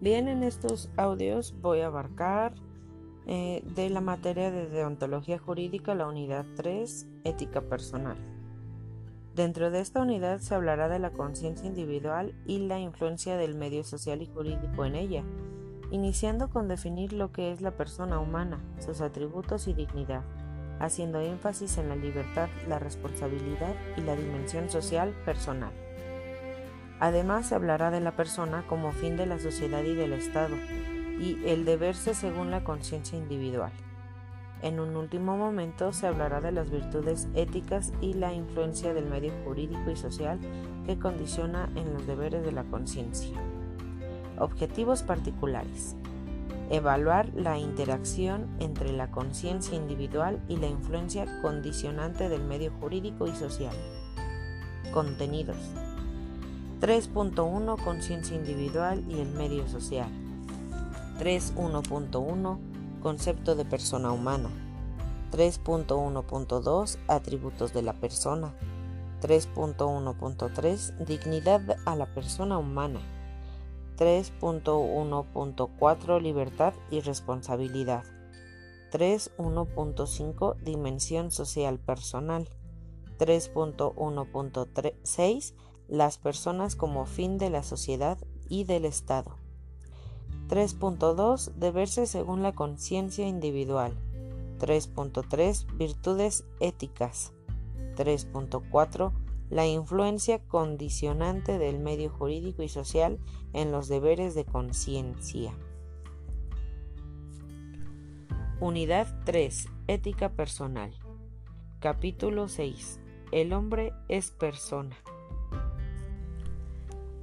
Bien, en estos audios voy a abarcar eh, de la materia de deontología jurídica la unidad 3, ética personal. Dentro de esta unidad se hablará de la conciencia individual y la influencia del medio social y jurídico en ella, iniciando con definir lo que es la persona humana, sus atributos y dignidad, haciendo énfasis en la libertad, la responsabilidad y la dimensión social personal. Además, se hablará de la persona como fin de la sociedad y del Estado, y el deberse según la conciencia individual. En un último momento se hablará de las virtudes éticas y la influencia del medio jurídico y social que condiciona en los deberes de la conciencia. Objetivos particulares. Evaluar la interacción entre la conciencia individual y la influencia condicionante del medio jurídico y social. Contenidos. 3.1 Conciencia individual y el medio social. 3.1.1 Concepto de persona humana. 3.1.2 Atributos de la persona. 3.1.3 Dignidad a la persona humana. 3.1.4 Libertad y responsabilidad. 3.1.5 Dimensión social personal. 3.1.6 las personas como fin de la sociedad y del Estado. 3.2 Deberse según la conciencia individual. 3.3 Virtudes éticas. 3.4 La influencia condicionante del medio jurídico y social en los deberes de conciencia. Unidad 3. Ética personal. Capítulo 6. El hombre es persona.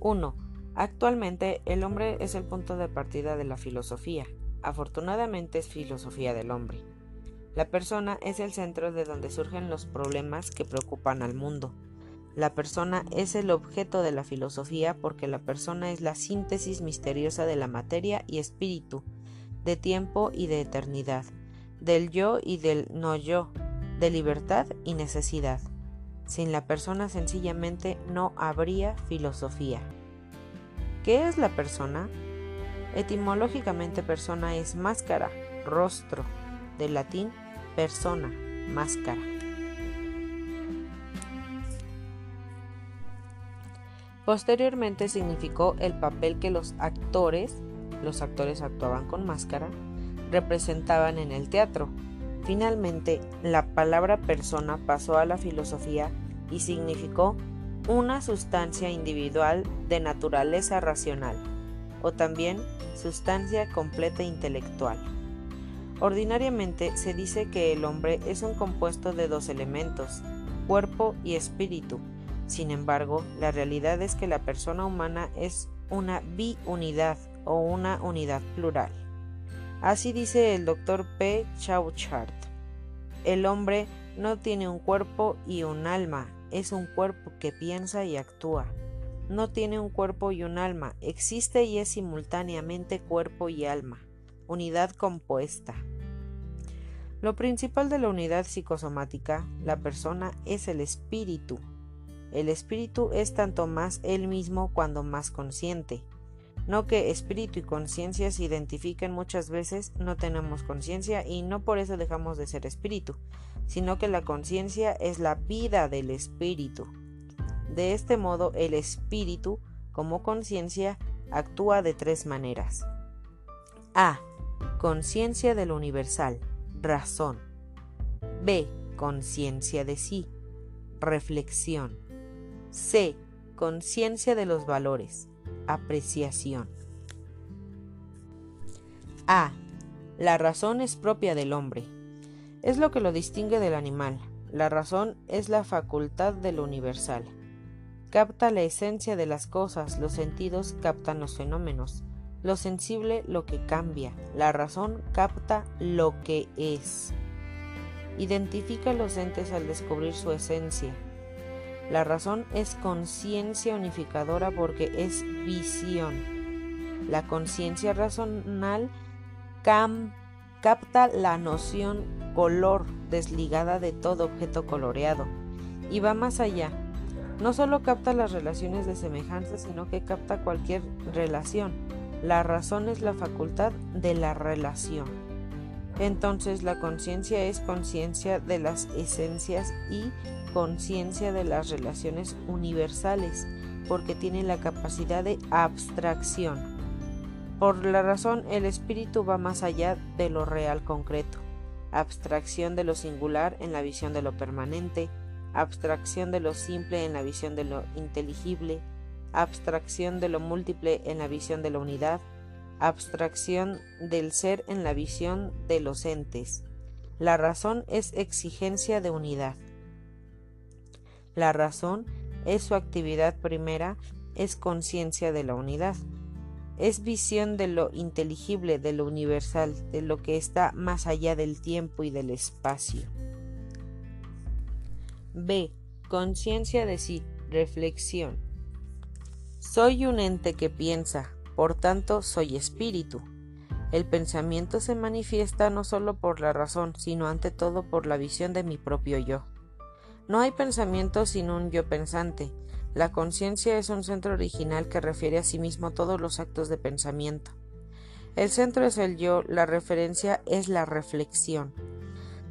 1. Actualmente el hombre es el punto de partida de la filosofía. Afortunadamente es filosofía del hombre. La persona es el centro de donde surgen los problemas que preocupan al mundo. La persona es el objeto de la filosofía porque la persona es la síntesis misteriosa de la materia y espíritu, de tiempo y de eternidad, del yo y del no yo, de libertad y necesidad. Sin la persona sencillamente no habría filosofía. ¿Qué es la persona? Etimológicamente persona es máscara, rostro, del latín persona, máscara. Posteriormente significó el papel que los actores, los actores actuaban con máscara, representaban en el teatro. Finalmente, la palabra persona pasó a la filosofía y significó una sustancia individual de naturaleza racional o también sustancia completa intelectual. Ordinariamente se dice que el hombre es un compuesto de dos elementos, cuerpo y espíritu. Sin embargo, la realidad es que la persona humana es una biunidad o una unidad plural. Así dice el doctor P. Chauchard. El hombre no tiene un cuerpo y un alma, es un cuerpo que piensa y actúa. No tiene un cuerpo y un alma, existe y es simultáneamente cuerpo y alma, unidad compuesta. Lo principal de la unidad psicosomática, la persona, es el espíritu. El espíritu es tanto más él mismo cuando más consciente. No que espíritu y conciencia se identifiquen muchas veces, no tenemos conciencia y no por eso dejamos de ser espíritu, sino que la conciencia es la vida del espíritu. De este modo, el espíritu, como conciencia, actúa de tres maneras. A. Conciencia de lo universal, razón. B. Conciencia de sí, reflexión. C. Conciencia de los valores, apreciación. A. La razón es propia del hombre, es lo que lo distingue del animal. La razón es la facultad de lo universal. Capta la esencia de las cosas, los sentidos captan los fenómenos, lo sensible lo que cambia, la razón capta lo que es. Identifica los entes al descubrir su esencia. La razón es conciencia unificadora porque es visión. La conciencia razonal capta la noción color desligada de todo objeto coloreado. Y va más allá. No solo capta las relaciones de semejanza, sino que capta cualquier relación. La razón es la facultad de la relación. Entonces la conciencia es conciencia de las esencias y conciencia de las relaciones universales, porque tiene la capacidad de abstracción. Por la razón, el espíritu va más allá de lo real concreto, abstracción de lo singular en la visión de lo permanente, abstracción de lo simple en la visión de lo inteligible, abstracción de lo múltiple en la visión de la unidad, abstracción del ser en la visión de los entes. La razón es exigencia de unidad. La razón es su actividad primera, es conciencia de la unidad. Es visión de lo inteligible, de lo universal, de lo que está más allá del tiempo y del espacio. B. Conciencia de sí, reflexión. Soy un ente que piensa, por tanto soy espíritu. El pensamiento se manifiesta no solo por la razón, sino ante todo por la visión de mi propio yo. No hay pensamiento sin un yo pensante. La conciencia es un centro original que refiere a sí mismo todos los actos de pensamiento. El centro es el yo, la referencia es la reflexión.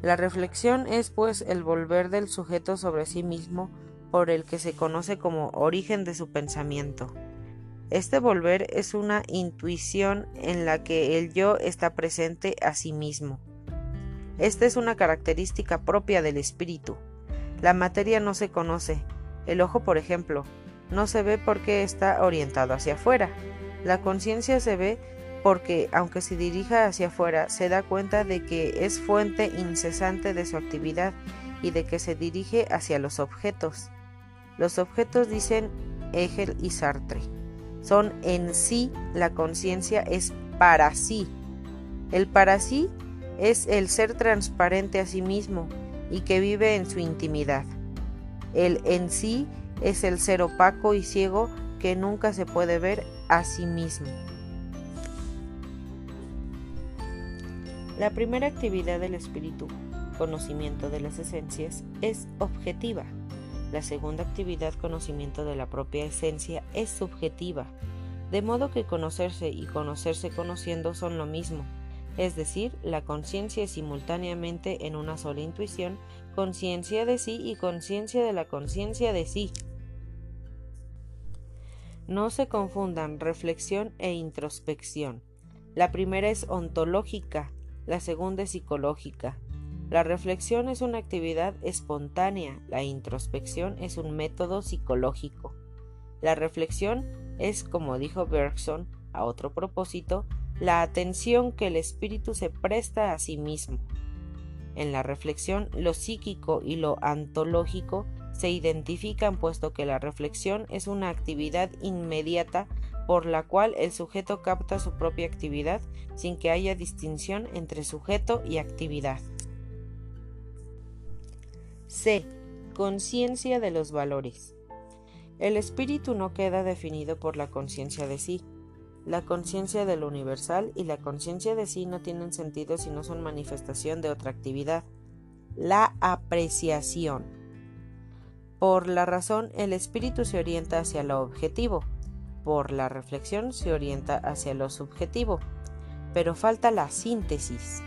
La reflexión es pues el volver del sujeto sobre sí mismo por el que se conoce como origen de su pensamiento. Este volver es una intuición en la que el yo está presente a sí mismo. Esta es una característica propia del espíritu. La materia no se conoce. El ojo, por ejemplo, no se ve porque está orientado hacia afuera. La conciencia se ve porque, aunque se dirija hacia afuera, se da cuenta de que es fuente incesante de su actividad y de que se dirige hacia los objetos. Los objetos, dicen Hegel y Sartre, son en sí, la conciencia es para sí. El para sí es el ser transparente a sí mismo y que vive en su intimidad. El en sí es el ser opaco y ciego que nunca se puede ver a sí mismo. La primera actividad del espíritu, conocimiento de las esencias, es objetiva. La segunda actividad, conocimiento de la propia esencia, es subjetiva. De modo que conocerse y conocerse conociendo son lo mismo, es decir, la conciencia es simultáneamente en una sola intuición, conciencia de sí y conciencia de la conciencia de sí. No se confundan reflexión e introspección. La primera es ontológica, la segunda es psicológica. La reflexión es una actividad espontánea, la introspección es un método psicológico. La reflexión es, como dijo Bergson a otro propósito, la atención que el espíritu se presta a sí mismo. En la reflexión, lo psíquico y lo antológico se identifican puesto que la reflexión es una actividad inmediata por la cual el sujeto capta su propia actividad sin que haya distinción entre sujeto y actividad. C. Conciencia de los valores. El espíritu no queda definido por la conciencia de sí. La conciencia de lo universal y la conciencia de sí no tienen sentido si no son manifestación de otra actividad. La apreciación. Por la razón, el espíritu se orienta hacia lo objetivo, por la reflexión se orienta hacia lo subjetivo, pero falta la síntesis.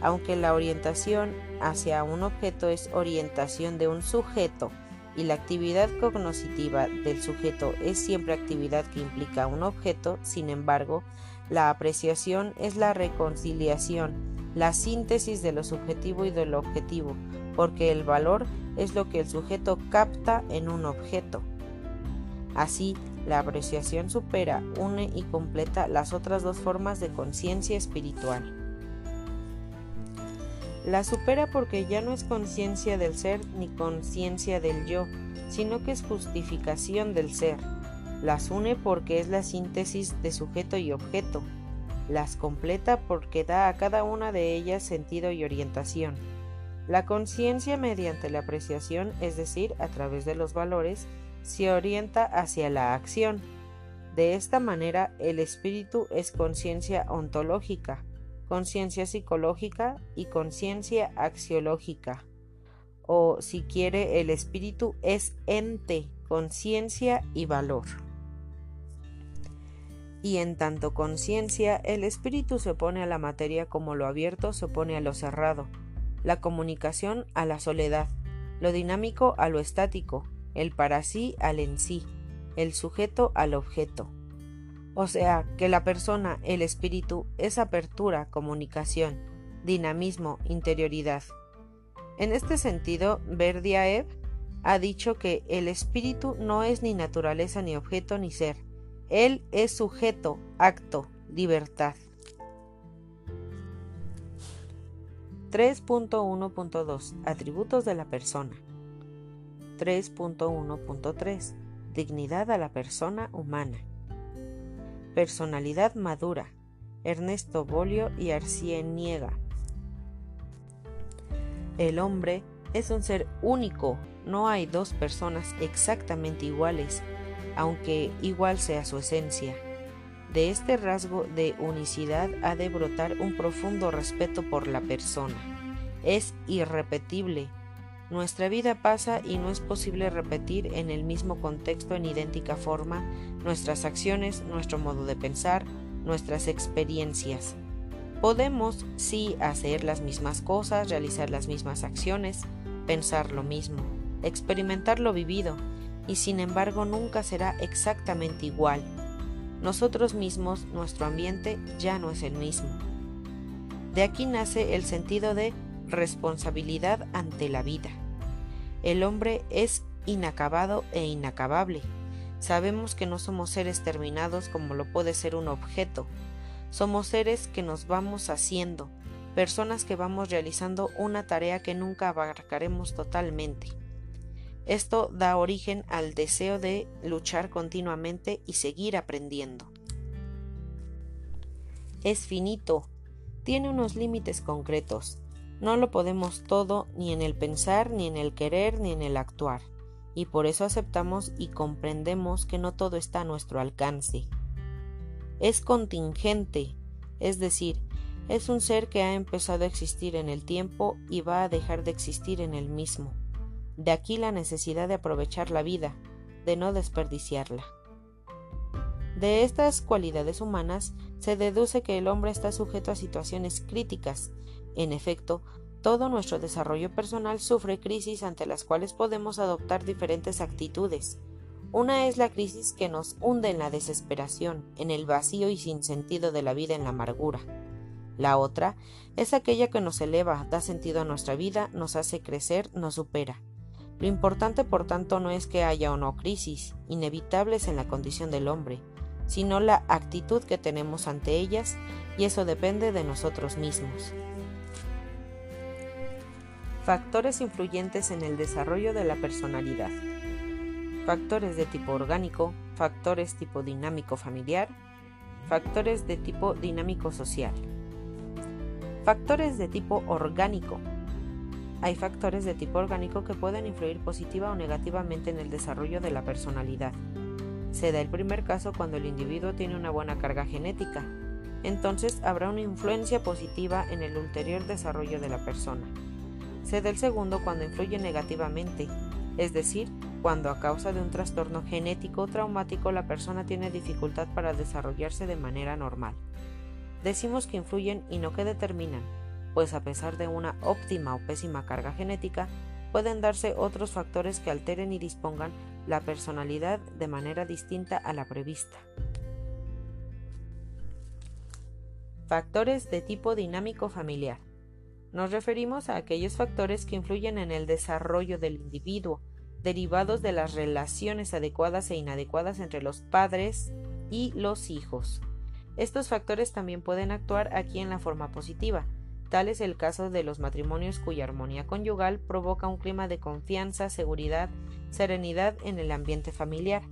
Aunque la orientación hacia un objeto es orientación de un sujeto y la actividad cognoscitiva del sujeto es siempre actividad que implica un objeto, sin embargo, la apreciación es la reconciliación, la síntesis de lo subjetivo y de lo objetivo, porque el valor es lo que el sujeto capta en un objeto. Así, la apreciación supera, une y completa las otras dos formas de conciencia espiritual. La supera porque ya no es conciencia del ser ni conciencia del yo, sino que es justificación del ser. Las une porque es la síntesis de sujeto y objeto. Las completa porque da a cada una de ellas sentido y orientación. La conciencia mediante la apreciación, es decir, a través de los valores, se orienta hacia la acción. De esta manera, el espíritu es conciencia ontológica, conciencia psicológica y conciencia axiológica. O si quiere, el espíritu es ente, conciencia y valor. y en tanto conciencia, el espíritu se opone a la materia como lo abierto se opone a lo cerrado, la comunicación a la soledad, lo dinámico a lo estático, el para sí al en sí, el sujeto al objeto. O sea, que la persona, el espíritu, es apertura, comunicación, dinamismo, interioridad. En este sentido, Verdiaev ha dicho que el espíritu no es ni naturaleza ni objeto ni ser, él es sujeto, acto, libertad. 3.1.2 Atributos de la persona. 3.1.3 Dignidad a la persona humana. Personalidad madura. Ernesto Bolio y Arcieniega. El hombre es un ser único, no hay dos personas exactamente iguales, aunque igual sea su esencia. De este rasgo de unicidad ha de brotar un profundo respeto por la persona. Es irrepetible. Nuestra vida pasa y no es posible repetir en el mismo contexto en idéntica forma nuestras acciones, nuestro modo de pensar, nuestras experiencias. Podemos, sí, hacer las mismas cosas, realizar las mismas acciones, pensar lo mismo, experimentar lo vivido, y sin embargo nunca será exactamente igual. Nosotros mismos, nuestro ambiente ya no es el mismo. De aquí nace el sentido de responsabilidad ante la vida. El hombre es inacabado e inacabable. Sabemos que no somos seres terminados como lo puede ser un objeto. Somos seres que nos vamos haciendo, personas que vamos realizando una tarea que nunca abarcaremos totalmente. Esto da origen al deseo de luchar continuamente y seguir aprendiendo. Es finito, tiene unos límites concretos. No lo podemos todo ni en el pensar, ni en el querer, ni en el actuar, y por eso aceptamos y comprendemos que no todo está a nuestro alcance. Es contingente, es decir, es un ser que ha empezado a existir en el tiempo y va a dejar de existir en el mismo. De aquí la necesidad de aprovechar la vida, de no desperdiciarla. De estas cualidades humanas se deduce que el hombre está sujeto a situaciones críticas. En efecto, todo nuestro desarrollo personal sufre crisis ante las cuales podemos adoptar diferentes actitudes. Una es la crisis que nos hunde en la desesperación, en el vacío y sin sentido de la vida en la amargura. La otra es aquella que nos eleva, da sentido a nuestra vida, nos hace crecer, nos supera. Lo importante, por tanto, no es que haya o no crisis, inevitables en la condición del hombre, sino la actitud que tenemos ante ellas, y eso depende de nosotros mismos. Factores influyentes en el desarrollo de la personalidad. Factores de tipo orgánico, factores tipo dinámico familiar, factores de tipo dinámico social. Factores de tipo orgánico hay factores de tipo orgánico que pueden influir positiva o negativamente en el desarrollo de la personalidad. Se da el primer caso cuando el individuo tiene una buena carga genética. Entonces habrá una influencia positiva en el ulterior desarrollo de la persona. Se da el segundo cuando influye negativamente, es decir, cuando a causa de un trastorno genético traumático la persona tiene dificultad para desarrollarse de manera normal. Decimos que influyen y no que determinan, pues a pesar de una óptima o pésima carga genética, pueden darse otros factores que alteren y dispongan la personalidad de manera distinta a la prevista. Factores de tipo dinámico familiar. Nos referimos a aquellos factores que influyen en el desarrollo del individuo, derivados de las relaciones adecuadas e inadecuadas entre los padres y los hijos. Estos factores también pueden actuar aquí en la forma positiva, Tal es el caso de los matrimonios cuya armonía conyugal provoca un clima de confianza, seguridad, serenidad en el ambiente familiar.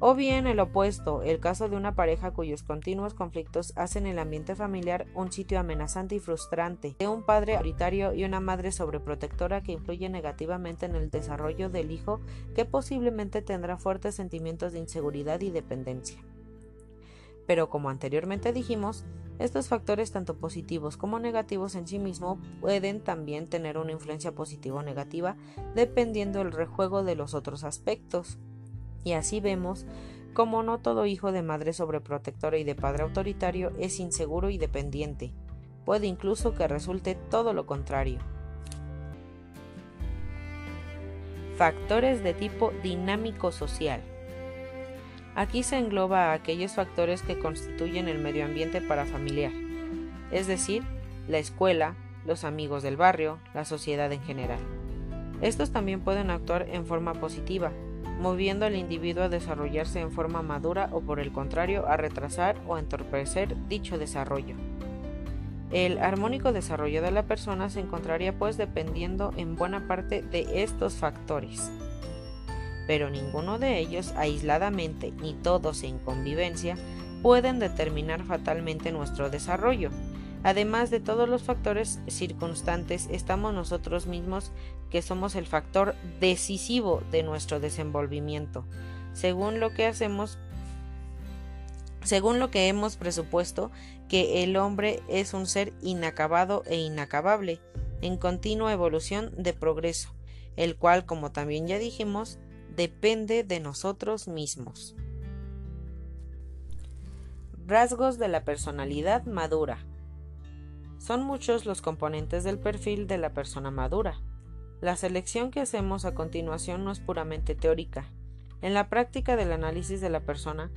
O bien el opuesto, el caso de una pareja cuyos continuos conflictos hacen el ambiente familiar un sitio amenazante y frustrante, de un padre autoritario y una madre sobreprotectora que influye negativamente en el desarrollo del hijo que posiblemente tendrá fuertes sentimientos de inseguridad y dependencia. Pero como anteriormente dijimos, estos factores, tanto positivos como negativos en sí mismos, pueden también tener una influencia positiva o negativa dependiendo del rejuego de los otros aspectos. Y así vemos como no todo hijo de madre sobreprotectora y de padre autoritario es inseguro y dependiente, puede incluso que resulte todo lo contrario. Factores de tipo dinámico social. Aquí se engloba a aquellos factores que constituyen el medio ambiente para familiar, es decir, la escuela, los amigos del barrio, la sociedad en general. Estos también pueden actuar en forma positiva, moviendo al individuo a desarrollarse en forma madura o por el contrario a retrasar o entorpecer dicho desarrollo. El armónico desarrollo de la persona se encontraría pues dependiendo en buena parte de estos factores. Pero ninguno de ellos aisladamente ni todos en convivencia pueden determinar fatalmente nuestro desarrollo, Además de todos los factores circunstantes, estamos nosotros mismos que somos el factor decisivo de nuestro desenvolvimiento. Según lo que hacemos, según lo que hemos presupuesto, que el hombre es un ser inacabado e inacabable, en continua evolución de progreso, el cual, como también ya dijimos, depende de nosotros mismos. Rasgos de la personalidad madura. Son muchos los componentes del perfil de la persona madura. La selección que hacemos a continuación no es puramente teórica. En la práctica del análisis de la persona,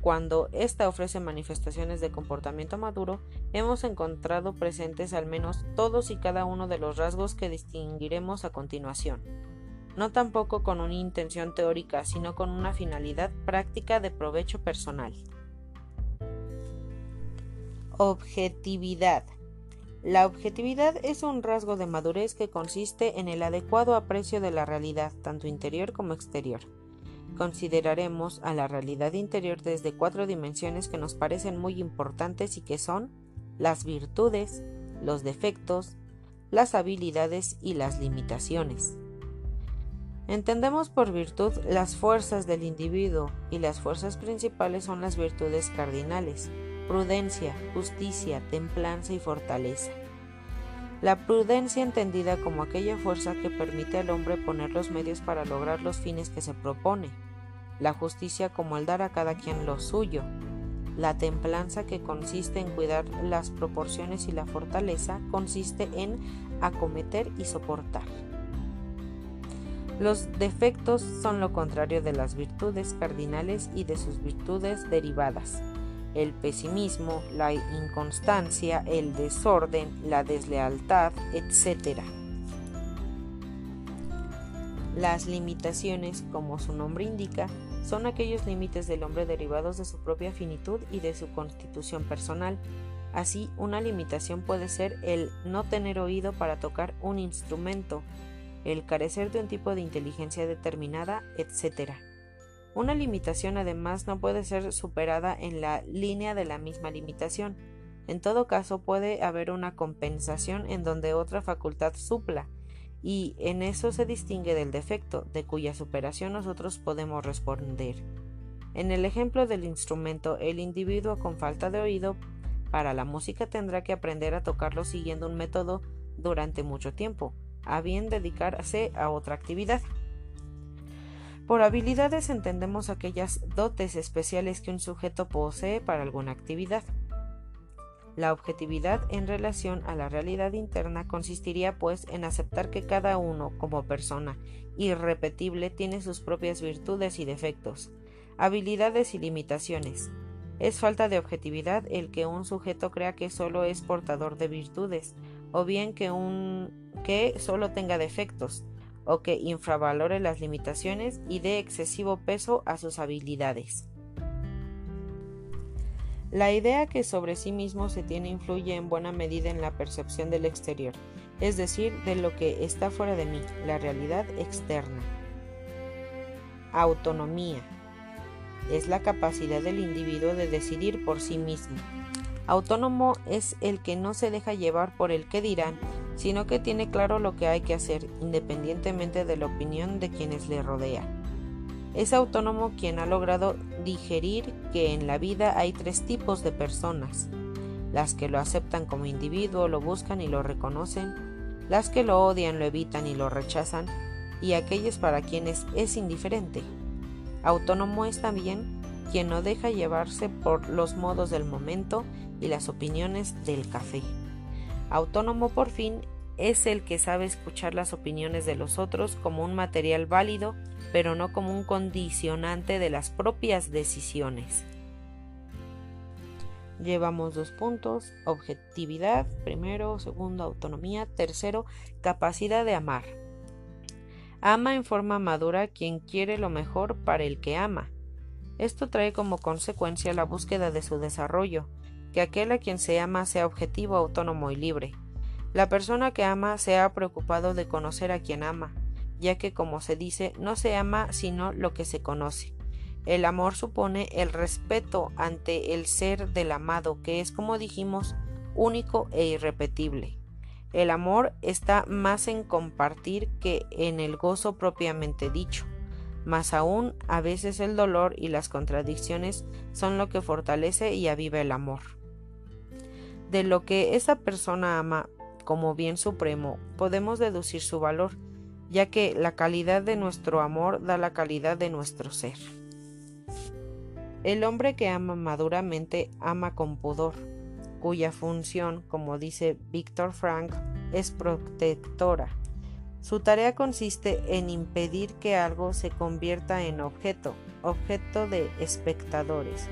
cuando ésta ofrece manifestaciones de comportamiento maduro, hemos encontrado presentes al menos todos y cada uno de los rasgos que distinguiremos a continuación. No tampoco con una intención teórica, sino con una finalidad práctica de provecho personal. Objetividad. La objetividad es un rasgo de madurez que consiste en el adecuado aprecio de la realidad, tanto interior como exterior. Consideraremos a la realidad interior desde cuatro dimensiones que nos parecen muy importantes y que son las virtudes, los defectos, las habilidades y las limitaciones. Entendemos por virtud las fuerzas del individuo y las fuerzas principales son las virtudes cardinales, prudencia, justicia, templanza y fortaleza. La prudencia entendida como aquella fuerza que permite al hombre poner los medios para lograr los fines que se propone. La justicia como el dar a cada quien lo suyo. La templanza que consiste en cuidar las proporciones y la fortaleza consiste en acometer y soportar. Los defectos son lo contrario de las virtudes cardinales y de sus virtudes derivadas el pesimismo, la inconstancia, el desorden, la deslealtad, etc. Las limitaciones, como su nombre indica, son aquellos límites del hombre derivados de su propia finitud y de su constitución personal. Así, una limitación puede ser el no tener oído para tocar un instrumento, el carecer de un tipo de inteligencia determinada, etc. Una limitación además no puede ser superada en la línea de la misma limitación. En todo caso puede haber una compensación en donde otra facultad supla, y en eso se distingue del defecto, de cuya superación nosotros podemos responder. En el ejemplo del instrumento, el individuo con falta de oído para la música tendrá que aprender a tocarlo siguiendo un método durante mucho tiempo, a bien dedicarse a otra actividad. Por habilidades entendemos aquellas dotes especiales que un sujeto posee para alguna actividad. La objetividad en relación a la realidad interna consistiría pues en aceptar que cada uno como persona irrepetible tiene sus propias virtudes y defectos, habilidades y limitaciones. Es falta de objetividad el que un sujeto crea que solo es portador de virtudes, o bien que un que solo tenga defectos, o que infravalore las limitaciones y dé excesivo peso a sus habilidades. La idea que sobre sí mismo se tiene influye en buena medida en la percepción del exterior, es decir, de lo que está fuera de mí, la realidad externa. Autonomía. Es la capacidad del individuo de decidir por sí mismo. Autónomo es el que no se deja llevar por el que dirán sino que tiene claro lo que hay que hacer, independientemente de la opinión de quienes le rodean. Es autónomo quien ha logrado digerir que en la vida hay tres tipos de personas, las que lo aceptan como individuo, lo buscan y lo reconocen, las que lo odian, lo evitan y lo rechazan, y aquellos para quienes es indiferente. Autónomo es también quien no deja llevarse por los modos del momento y las opiniones del café. Autónomo por fin es el que sabe escuchar las opiniones de los otros como un material válido, pero no como un condicionante de las propias decisiones. Llevamos dos puntos, objetividad, primero, segundo, autonomía, tercero, capacidad de amar. Ama en forma madura quien quiere lo mejor para el que ama. Esto trae como consecuencia la búsqueda de su desarrollo, que aquel a quien se ama sea objetivo, autónomo y libre. La persona que ama se ha preocupado de conocer a quien ama, ya que, como se dice, no se ama sino lo que se conoce. El amor supone el respeto ante el ser del amado, que es, como dijimos, único e irrepetible. El amor está más en compartir que en el gozo propiamente dicho. Más aún, a veces el dolor y las contradicciones son lo que fortalece y aviva el amor. De lo que esa persona ama como bien supremo, podemos deducir su valor, ya que la calidad de nuestro amor da la calidad de nuestro ser. El hombre que ama maduramente ama con pudor, cuya función, como dice Víctor Frank, es protectora. Su tarea consiste en impedir que algo se convierta en objeto, objeto de espectadores.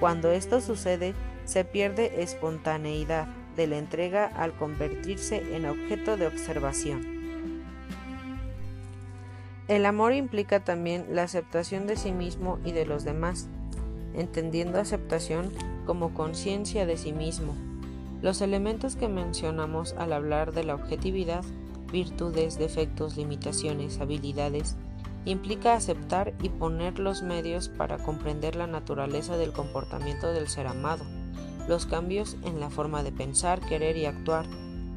Cuando esto sucede, se pierde espontaneidad de la entrega al convertirse en objeto de observación. El amor implica también la aceptación de sí mismo y de los demás, entendiendo aceptación como conciencia de sí mismo. Los elementos que mencionamos al hablar de la objetividad, virtudes, defectos, limitaciones, habilidades, implica aceptar y poner los medios para comprender la naturaleza del comportamiento del ser amado, los cambios en la forma de pensar, querer y actuar,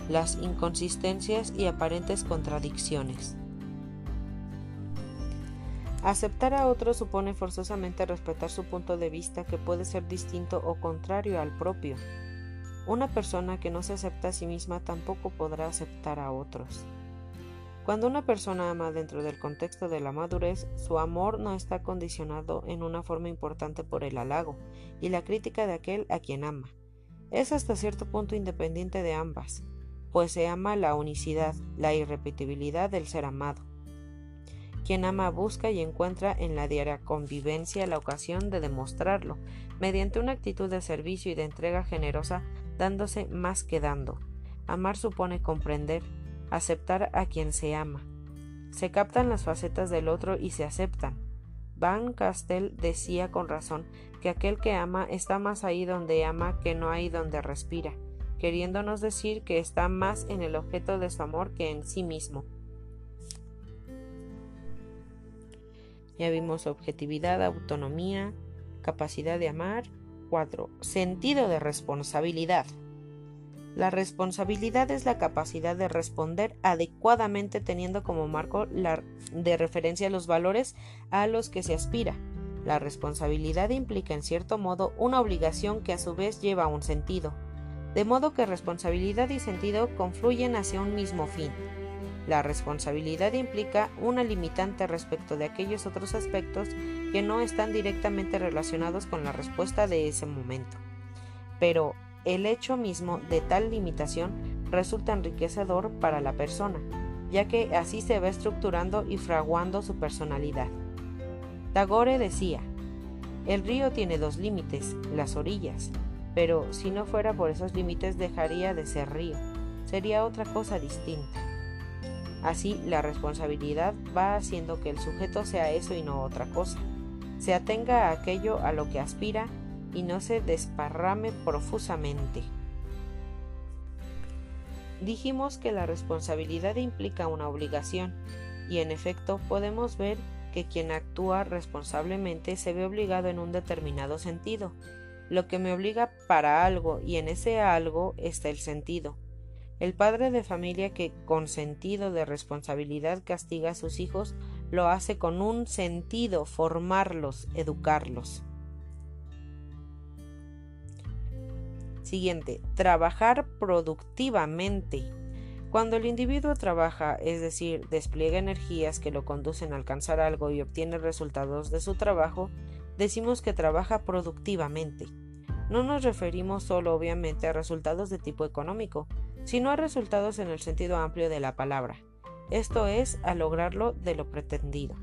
las inconsistencias y aparentes contradicciones. Aceptar a otro supone forzosamente respetar su punto de vista que puede ser distinto o contrario al propio. Una persona que no se acepta a sí misma tampoco podrá aceptar a otros. Cuando una persona ama dentro del contexto de la madurez, su amor no está condicionado en una forma importante por el halago y la crítica de aquel a quien ama. Es hasta cierto punto independiente de ambas, pues se ama la unicidad, la irrepetibilidad del ser amado. Quien ama busca y encuentra en la diaria convivencia la ocasión de demostrarlo, mediante una actitud de servicio y de entrega generosa, dándose más que dando. Amar supone comprender, aceptar a quien se ama. Se captan las facetas del otro y se aceptan. Van Castell decía con razón que aquel que ama está más ahí donde ama que no ahí donde respira, queriéndonos decir que está más en el objeto de su amor que en sí mismo. Ya vimos objetividad, autonomía, capacidad de amar. 4. Sentido de responsabilidad. La responsabilidad es la capacidad de responder adecuadamente teniendo como marco de referencia los valores a los que se aspira. La responsabilidad implica en cierto modo una obligación que a su vez lleva un sentido, de modo que responsabilidad y sentido confluyen hacia un mismo fin. La responsabilidad implica una limitante respecto de aquellos otros aspectos que no están directamente relacionados con la respuesta de ese momento. Pero el hecho mismo de tal limitación resulta enriquecedor para la persona, ya que así se va estructurando y fraguando su personalidad. Tagore decía, el río tiene dos límites, las orillas, pero si no fuera por esos límites dejaría de ser río, sería otra cosa distinta. Así, la responsabilidad va haciendo que el sujeto sea eso y no otra cosa. Se atenga a aquello a lo que aspira y no se desparrame profusamente. Dijimos que la responsabilidad implica una obligación, y en efecto podemos ver que quien actúa responsablemente se ve obligado en un determinado sentido, lo que me obliga para algo y en ese algo está el sentido. El padre de familia que con sentido de responsabilidad castiga a sus hijos lo hace con un sentido formarlos, educarlos. Siguiente, trabajar productivamente. Cuando el individuo trabaja, es decir, despliega energías que lo conducen a alcanzar algo y obtiene resultados de su trabajo, decimos que trabaja productivamente. No nos referimos solo obviamente a resultados de tipo económico, sino a resultados en el sentido amplio de la palabra, esto es, a lograrlo de lo pretendido.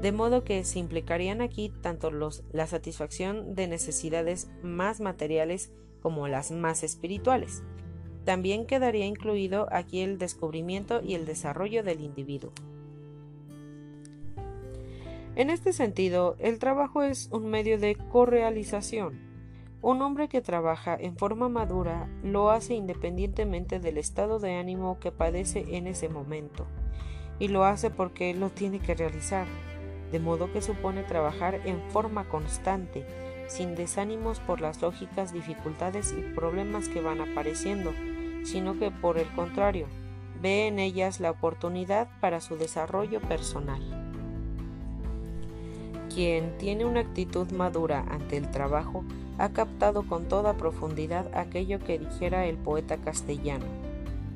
De modo que se implicarían aquí tanto la satisfacción de necesidades más materiales como las más espirituales. También quedaría incluido aquí el descubrimiento y el desarrollo del individuo. En este sentido, el trabajo es un medio de correalización. Un hombre que trabaja en forma madura lo hace independientemente del estado de ánimo que padece en ese momento, y lo hace porque lo tiene que realizar, de modo que supone trabajar en forma constante, sin desánimos por las lógicas dificultades y problemas que van apareciendo, sino que por el contrario, ve en ellas la oportunidad para su desarrollo personal. Quien tiene una actitud madura ante el trabajo ha captado con toda profundidad aquello que dijera el poeta castellano,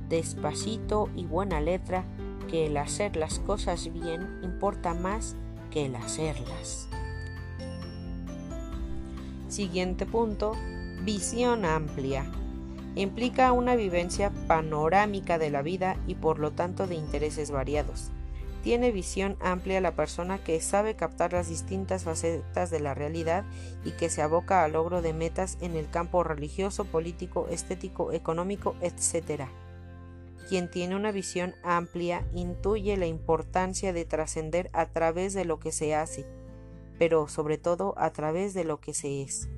despacito y buena letra, que el hacer las cosas bien importa más que el hacerlas. Siguiente punto, visión amplia. Implica una vivencia panorámica de la vida y por lo tanto de intereses variados. Tiene visión amplia la persona que sabe captar las distintas facetas de la realidad y que se aboca al logro de metas en el campo religioso, político, estético, económico, etc. Quien tiene una visión amplia intuye la importancia de trascender a través de lo que se hace, pero sobre todo a través de lo que se es.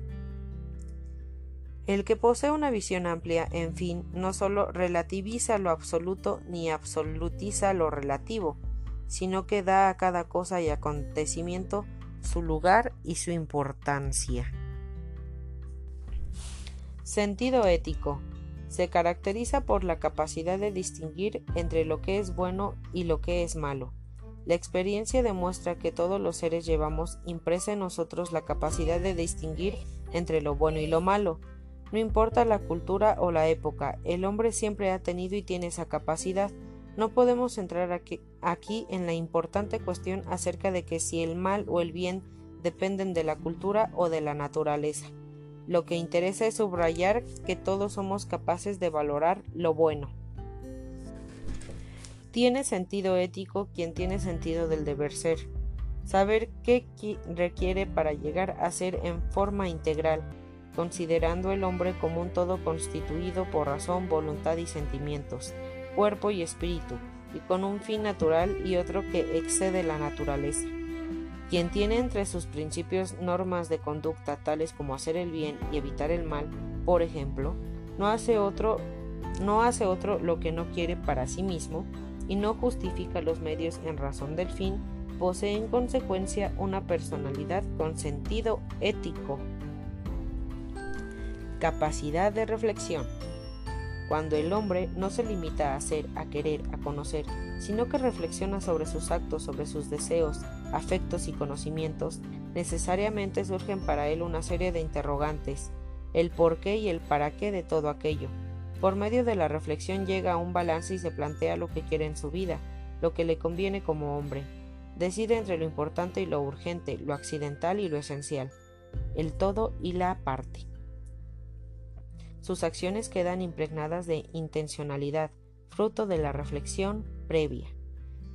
El que posee una visión amplia, en fin, no solo relativiza lo absoluto ni absolutiza lo relativo, sino que da a cada cosa y acontecimiento su lugar y su importancia. Sentido ético se caracteriza por la capacidad de distinguir entre lo que es bueno y lo que es malo. La experiencia demuestra que todos los seres llevamos impresa en nosotros la capacidad de distinguir entre lo bueno y lo malo. No importa la cultura o la época, el hombre siempre ha tenido y tiene esa capacidad. No podemos entrar aquí, en la importante cuestión acerca de que si el mal o el bien dependen de la cultura o de la naturaleza. Lo que interesa es subrayar que todos somos capaces de valorar lo bueno. Tiene sentido ético quien tiene sentido del deber ser. Saber qué requiere para llegar a ser en forma integral, considerando el hombre como un todo constituido por razón, voluntad y sentimientos, cuerpo y espíritu, y con un fin natural y otro que excede la naturaleza. Quien tiene entre sus principios normas de conducta tales como hacer el bien y evitar el mal, por ejemplo, no hace otro no hace otro lo que no quiere para sí mismo y no justifica los medios en razón del fin, posee en consecuencia una personalidad con sentido ético. Capacidad de reflexión. Cuando el hombre no se limita a hacer, a querer, a conocer, sino que reflexiona sobre sus actos, sobre sus deseos, afectos y conocimientos, necesariamente surgen para él una serie de interrogantes, el por qué y el para qué de todo aquello. Por medio de la reflexión llega a un balance y se plantea lo que quiere en su vida, lo que le conviene como hombre. Decide entre lo importante y lo urgente, lo accidental y lo esencial, el todo y la parte. Sus acciones quedan impregnadas de intencionalidad, fruto de la reflexión previa.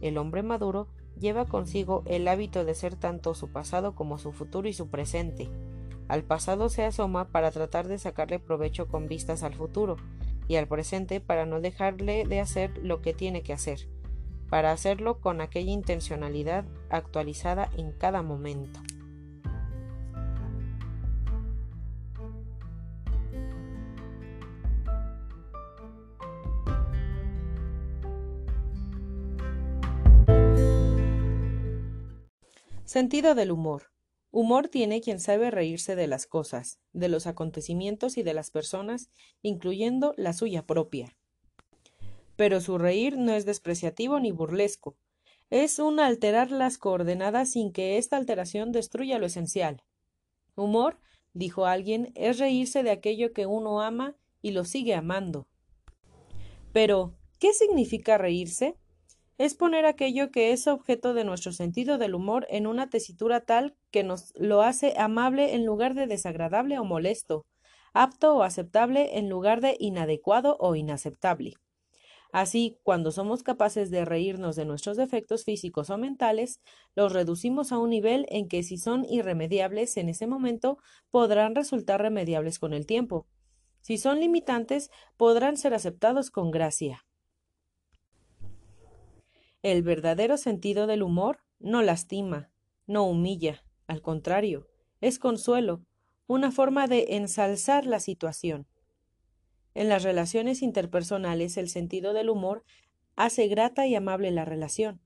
El hombre maduro lleva consigo el hábito de ser tanto su pasado como su futuro y su presente. Al pasado se asoma para tratar de sacarle provecho con vistas al futuro, y al presente para no dejarle de hacer lo que tiene que hacer, para hacerlo con aquella intencionalidad actualizada en cada momento. Sentido del humor. Humor tiene quien sabe reírse de las cosas, de los acontecimientos y de las personas, incluyendo la suya propia. Pero su reír no es despreciativo ni burlesco. Es un alterar las coordenadas sin que esta alteración destruya lo esencial. Humor, dijo alguien, es reírse de aquello que uno ama y lo sigue amando. Pero, ¿qué significa reírse? Es poner aquello que es objeto de nuestro sentido del humor en una tesitura tal que nos lo hace amable en lugar de desagradable o molesto, apto o aceptable en lugar de inadecuado o inaceptable. Así, cuando somos capaces de reírnos de nuestros defectos físicos o mentales, los reducimos a un nivel en que si son irremediables en ese momento, podrán resultar remediables con el tiempo. Si son limitantes, podrán ser aceptados con gracia. El verdadero sentido del humor no lastima, no humilla, al contrario, es consuelo, una forma de ensalzar la situación. En las relaciones interpersonales el sentido del humor hace grata y amable la relación.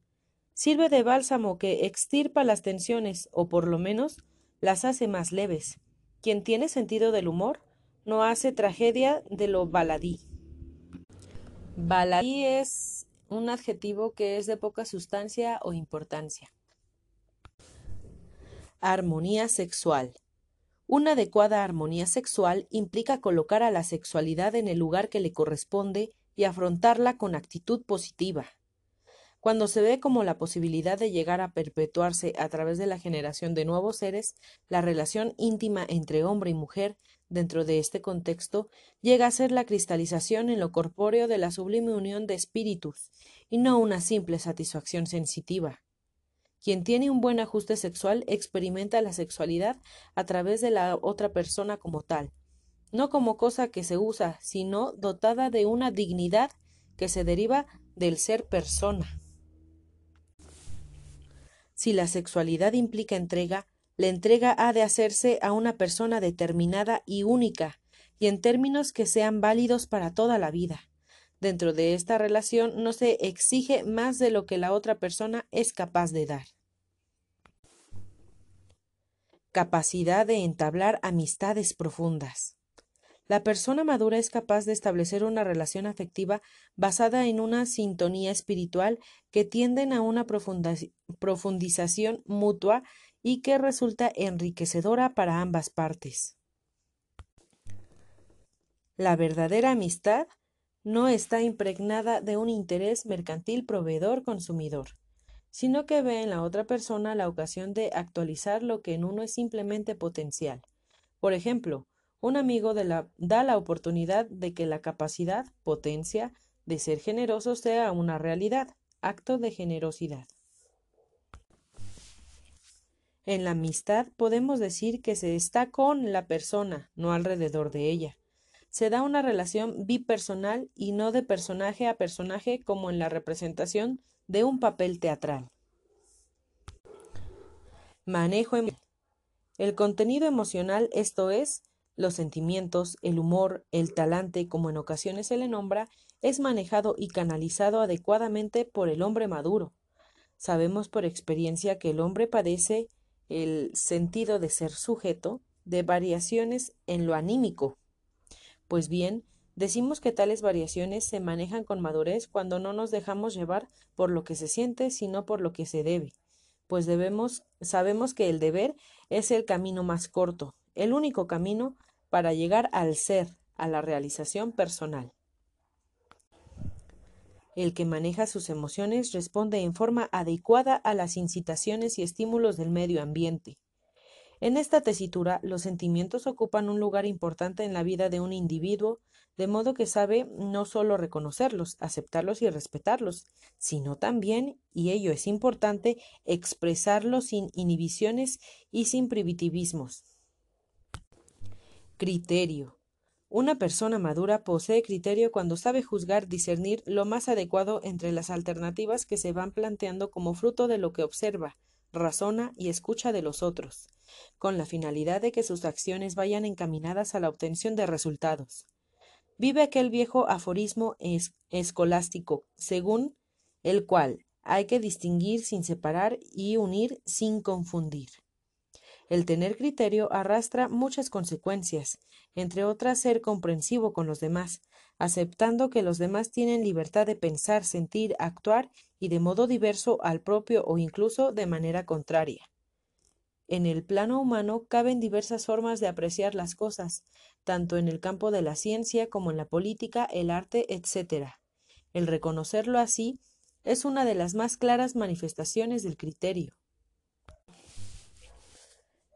Sirve de bálsamo que extirpa las tensiones o por lo menos las hace más leves. Quien tiene sentido del humor no hace tragedia de lo baladí. Baladí es un adjetivo que es de poca sustancia o importancia. Armonía sexual. Una adecuada armonía sexual implica colocar a la sexualidad en el lugar que le corresponde y afrontarla con actitud positiva. Cuando se ve como la posibilidad de llegar a perpetuarse a través de la generación de nuevos seres, la relación íntima entre hombre y mujer dentro de este contexto, llega a ser la cristalización en lo corpóreo de la sublime unión de espíritus, y no una simple satisfacción sensitiva. Quien tiene un buen ajuste sexual experimenta la sexualidad a través de la otra persona como tal, no como cosa que se usa, sino dotada de una dignidad que se deriva del ser persona. Si la sexualidad implica entrega, la entrega ha de hacerse a una persona determinada y única, y en términos que sean válidos para toda la vida. Dentro de esta relación no se exige más de lo que la otra persona es capaz de dar. Capacidad de entablar amistades profundas. La persona madura es capaz de establecer una relación afectiva basada en una sintonía espiritual que tienden a una profundización mutua y que resulta enriquecedora para ambas partes. La verdadera amistad no está impregnada de un interés mercantil proveedor-consumidor, sino que ve en la otra persona la ocasión de actualizar lo que en uno es simplemente potencial. Por ejemplo, un amigo da la oportunidad de que la capacidad, potencia, de ser generoso sea una realidad, acto de generosidad. En la amistad podemos decir que se está con la persona, no alrededor de ella. Se da una relación bipersonal y no de personaje a personaje como en la representación de un papel teatral. Manejo emocional. El contenido emocional, esto es, los sentimientos, el humor, el talante, como en ocasiones se le nombra, es manejado y canalizado adecuadamente por el hombre maduro. Sabemos por experiencia que el hombre padece el sentido de ser sujeto de variaciones en lo anímico. Pues bien, decimos que tales variaciones se manejan con madurez cuando no nos dejamos llevar por lo que se siente, sino por lo que se debe, pues debemos sabemos que el deber es el camino más corto, el único camino para llegar al ser, a la realización personal. El que maneja sus emociones responde en forma adecuada a las incitaciones y estímulos del medio ambiente. En esta tesitura, los sentimientos ocupan un lugar importante en la vida de un individuo, de modo que sabe no solo reconocerlos, aceptarlos y respetarlos, sino también, y ello es importante, expresarlos sin inhibiciones y sin primitivismos. Criterio. Una persona madura posee criterio cuando sabe juzgar, discernir lo más adecuado entre las alternativas que se van planteando como fruto de lo que observa, razona y escucha de los otros, con la finalidad de que sus acciones vayan encaminadas a la obtención de resultados. Vive aquel viejo aforismo escolástico, según el cual hay que distinguir sin separar y unir sin confundir. El tener criterio arrastra muchas consecuencias, entre otras ser comprensivo con los demás, aceptando que los demás tienen libertad de pensar, sentir, actuar y de modo diverso al propio o incluso de manera contraria. En el plano humano caben diversas formas de apreciar las cosas, tanto en el campo de la ciencia como en la política, el arte, etc. El reconocerlo así es una de las más claras manifestaciones del criterio.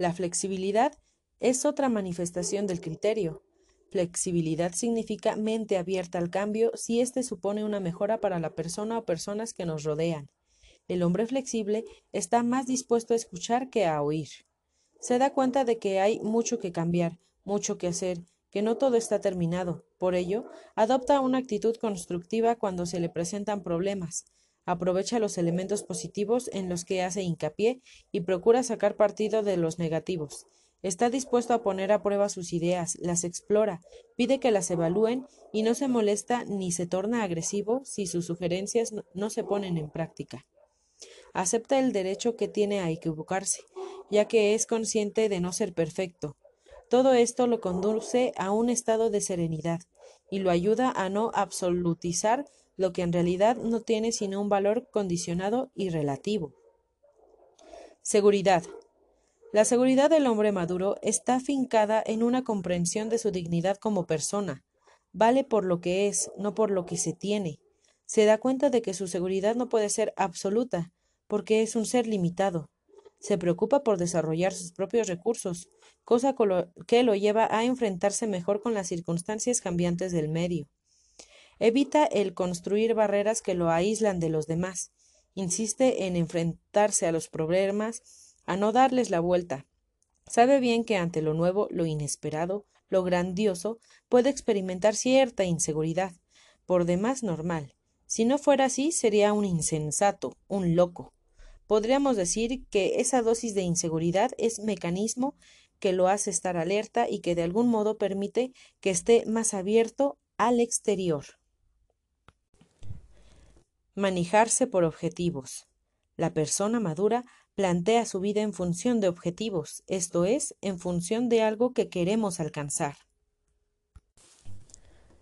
La flexibilidad es otra manifestación del criterio. Flexibilidad significa mente abierta al cambio si éste supone una mejora para la persona o personas que nos rodean. El hombre flexible está más dispuesto a escuchar que a oír. Se da cuenta de que hay mucho que cambiar, mucho que hacer, que no todo está terminado. Por ello, adopta una actitud constructiva cuando se le presentan problemas, aprovecha los elementos positivos en los que hace hincapié y procura sacar partido de los negativos. Está dispuesto a poner a prueba sus ideas, las explora, pide que las evalúen y no se molesta ni se torna agresivo si sus sugerencias no se ponen en práctica. Acepta el derecho que tiene a equivocarse, ya que es consciente de no ser perfecto. Todo esto lo conduce a un estado de serenidad y lo ayuda a no absolutizar lo que en realidad no tiene sino un valor condicionado y relativo. Seguridad. La seguridad del hombre maduro está afincada en una comprensión de su dignidad como persona. Vale por lo que es, no por lo que se tiene. Se da cuenta de que su seguridad no puede ser absoluta, porque es un ser limitado. Se preocupa por desarrollar sus propios recursos, cosa que lo lleva a enfrentarse mejor con las circunstancias cambiantes del medio. Evita el construir barreras que lo aíslan de los demás. Insiste en enfrentarse a los problemas, a no darles la vuelta. Sabe bien que ante lo nuevo, lo inesperado, lo grandioso, puede experimentar cierta inseguridad, por demás normal. Si no fuera así, sería un insensato, un loco. Podríamos decir que esa dosis de inseguridad es mecanismo que lo hace estar alerta y que de algún modo permite que esté más abierto al exterior. Manejarse por objetivos. La persona madura plantea su vida en función de objetivos, esto es, en función de algo que queremos alcanzar.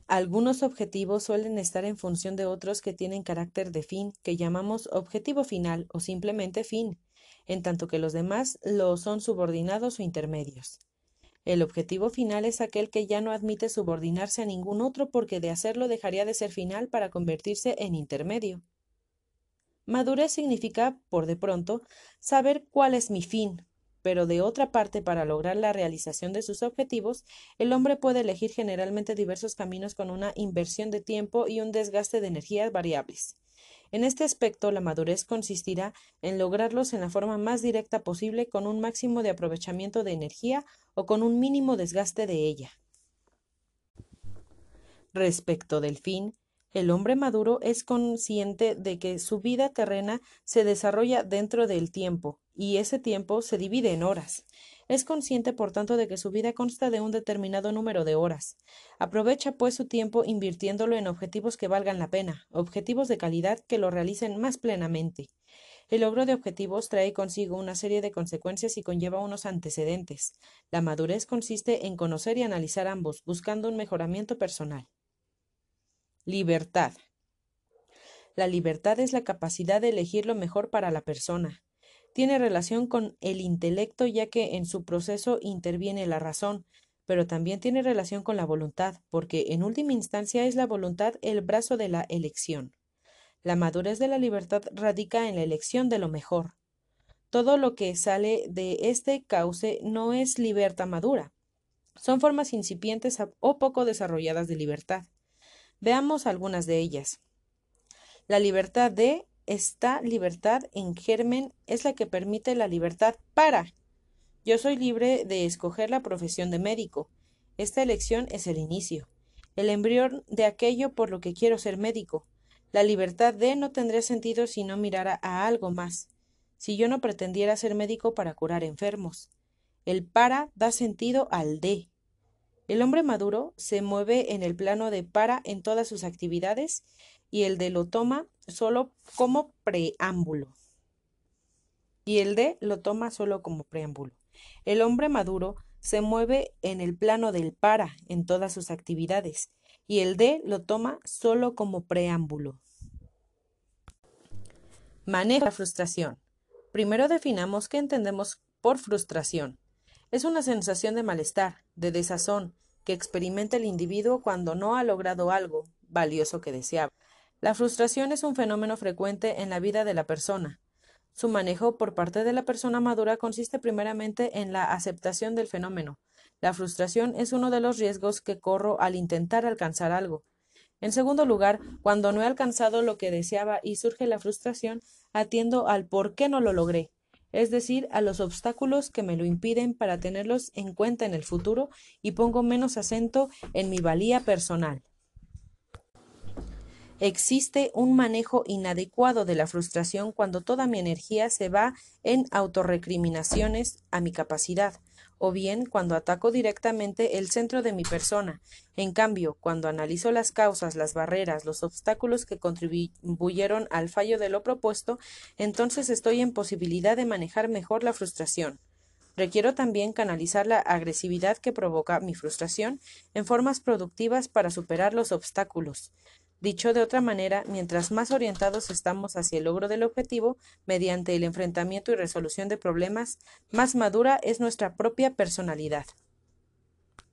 Algunos objetivos suelen estar en función de otros que tienen carácter de fin, que llamamos objetivo final o simplemente fin, en tanto que los demás lo son subordinados o intermedios. El objetivo final es aquel que ya no admite subordinarse a ningún otro porque de hacerlo dejaría de ser final para convertirse en intermedio. Madurez significa, por de pronto, saber cuál es mi fin, pero de otra parte, para lograr la realización de sus objetivos, el hombre puede elegir generalmente diversos caminos con una inversión de tiempo y un desgaste de energías variables. En este aspecto, la madurez consistirá en lograrlos en la forma más directa posible con un máximo de aprovechamiento de energía o con un mínimo desgaste de ella. Respecto del fin, el hombre maduro es consciente de que su vida terrena se desarrolla dentro del tiempo, y ese tiempo se divide en horas. Es consciente, por tanto, de que su vida consta de un determinado número de horas. Aprovecha, pues, su tiempo invirtiéndolo en objetivos que valgan la pena, objetivos de calidad que lo realicen más plenamente. El logro de objetivos trae consigo una serie de consecuencias y conlleva unos antecedentes. La madurez consiste en conocer y analizar ambos, buscando un mejoramiento personal. Libertad. La libertad es la capacidad de elegir lo mejor para la persona tiene relación con el intelecto ya que en su proceso interviene la razón, pero también tiene relación con la voluntad, porque en última instancia es la voluntad el brazo de la elección. La madurez de la libertad radica en la elección de lo mejor. Todo lo que sale de este cauce no es libertad madura. Son formas incipientes o poco desarrolladas de libertad. Veamos algunas de ellas. La libertad de esta libertad en germen es la que permite la libertad para. Yo soy libre de escoger la profesión de médico. Esta elección es el inicio, el embrión de aquello por lo que quiero ser médico. La libertad de no tendría sentido si no mirara a algo más, si yo no pretendiera ser médico para curar enfermos. El para da sentido al de. El hombre maduro se mueve en el plano de para en todas sus actividades y el de lo toma solo como preámbulo. Y el de lo toma solo como preámbulo. El hombre maduro se mueve en el plano del para en todas sus actividades y el de lo toma solo como preámbulo. Maneja la frustración. Primero definamos qué entendemos por frustración. Es una sensación de malestar, de desazón, que experimenta el individuo cuando no ha logrado algo valioso que deseaba. La frustración es un fenómeno frecuente en la vida de la persona. Su manejo por parte de la persona madura consiste primeramente en la aceptación del fenómeno. La frustración es uno de los riesgos que corro al intentar alcanzar algo. En segundo lugar, cuando no he alcanzado lo que deseaba y surge la frustración, atiendo al por qué no lo logré, es decir, a los obstáculos que me lo impiden para tenerlos en cuenta en el futuro y pongo menos acento en mi valía personal. Existe un manejo inadecuado de la frustración cuando toda mi energía se va en autorrecriminaciones a mi capacidad, o bien cuando ataco directamente el centro de mi persona. En cambio, cuando analizo las causas, las barreras, los obstáculos que contribuyeron al fallo de lo propuesto, entonces estoy en posibilidad de manejar mejor la frustración. Requiero también canalizar la agresividad que provoca mi frustración en formas productivas para superar los obstáculos. Dicho de otra manera, mientras más orientados estamos hacia el logro del objetivo, mediante el enfrentamiento y resolución de problemas, más madura es nuestra propia personalidad.